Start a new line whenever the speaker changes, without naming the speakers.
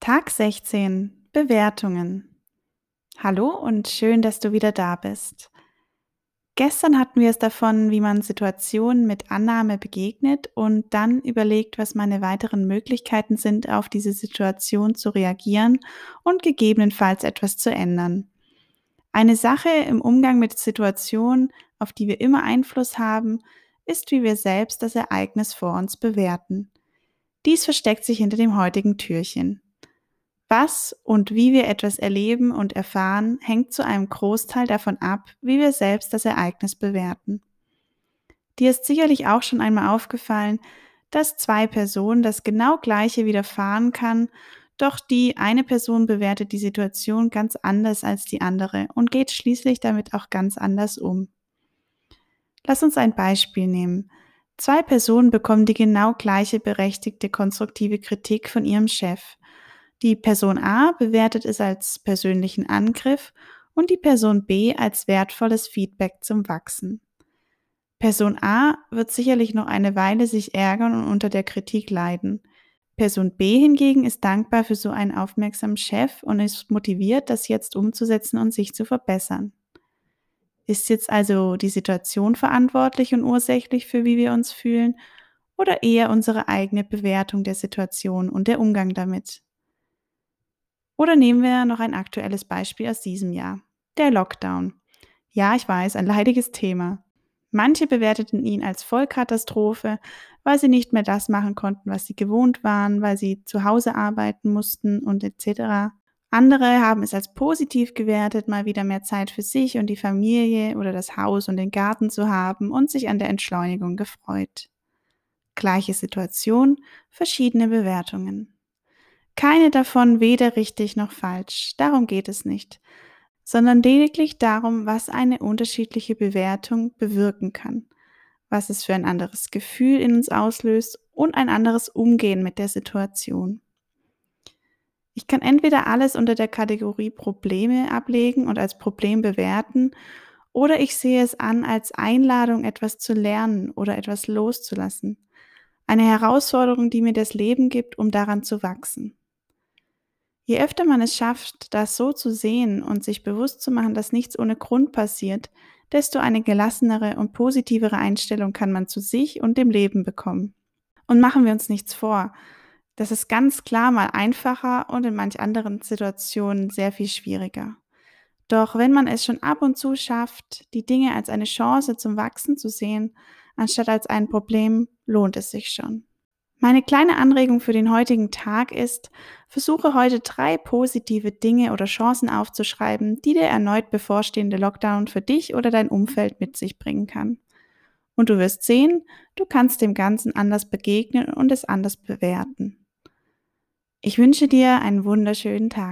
Tag 16 Bewertungen. Hallo und schön, dass du wieder da bist. Gestern hatten wir es davon, wie man Situationen mit Annahme begegnet und dann überlegt, was meine weiteren Möglichkeiten sind, auf diese Situation zu reagieren und gegebenenfalls etwas zu ändern. Eine Sache im Umgang mit Situationen, auf die wir immer Einfluss haben, ist, wie wir selbst das Ereignis vor uns bewerten. Dies versteckt sich hinter dem heutigen Türchen. Was und wie wir etwas erleben und erfahren, hängt zu einem Großteil davon ab, wie wir selbst das Ereignis bewerten. Dir ist sicherlich auch schon einmal aufgefallen, dass zwei Personen das genau gleiche widerfahren kann, doch die eine Person bewertet die Situation ganz anders als die andere und geht schließlich damit auch ganz anders um. Lass uns ein Beispiel nehmen. Zwei Personen bekommen die genau gleiche berechtigte konstruktive Kritik von ihrem Chef. Die Person A bewertet es als persönlichen Angriff und die Person B als wertvolles Feedback zum Wachsen. Person A wird sicherlich noch eine Weile sich ärgern und unter der Kritik leiden. Person B hingegen ist dankbar für so einen aufmerksamen Chef und ist motiviert, das jetzt umzusetzen und sich zu verbessern. Ist jetzt also die Situation verantwortlich und ursächlich für wie wir uns fühlen oder eher unsere eigene Bewertung der Situation und der Umgang damit? Oder nehmen wir noch ein aktuelles Beispiel aus diesem Jahr. Der Lockdown. Ja, ich weiß, ein leidiges Thema. Manche bewerteten ihn als Vollkatastrophe, weil sie nicht mehr das machen konnten, was sie gewohnt waren, weil sie zu Hause arbeiten mussten und etc. Andere haben es als positiv gewertet, mal wieder mehr Zeit für sich und die Familie oder das Haus und den Garten zu haben und sich an der Entschleunigung gefreut. Gleiche Situation, verschiedene Bewertungen. Keine davon weder richtig noch falsch, darum geht es nicht, sondern lediglich darum, was eine unterschiedliche Bewertung bewirken kann, was es für ein anderes Gefühl in uns auslöst und ein anderes Umgehen mit der Situation. Ich kann entweder alles unter der Kategorie Probleme ablegen und als Problem bewerten, oder ich sehe es an als Einladung, etwas zu lernen oder etwas loszulassen. Eine Herausforderung, die mir das Leben gibt, um daran zu wachsen. Je öfter man es schafft, das so zu sehen und sich bewusst zu machen, dass nichts ohne Grund passiert, desto eine gelassenere und positivere Einstellung kann man zu sich und dem Leben bekommen. Und machen wir uns nichts vor, das ist ganz klar mal einfacher und in manch anderen Situationen sehr viel schwieriger. Doch wenn man es schon ab und zu schafft, die Dinge als eine Chance zum Wachsen zu sehen, anstatt als ein Problem, lohnt es sich schon. Meine kleine Anregung für den heutigen Tag ist, versuche heute drei positive Dinge oder Chancen aufzuschreiben, die der erneut bevorstehende Lockdown für dich oder dein Umfeld mit sich bringen kann. Und du wirst sehen, du kannst dem Ganzen anders begegnen und es anders bewerten. Ich wünsche dir einen wunderschönen Tag.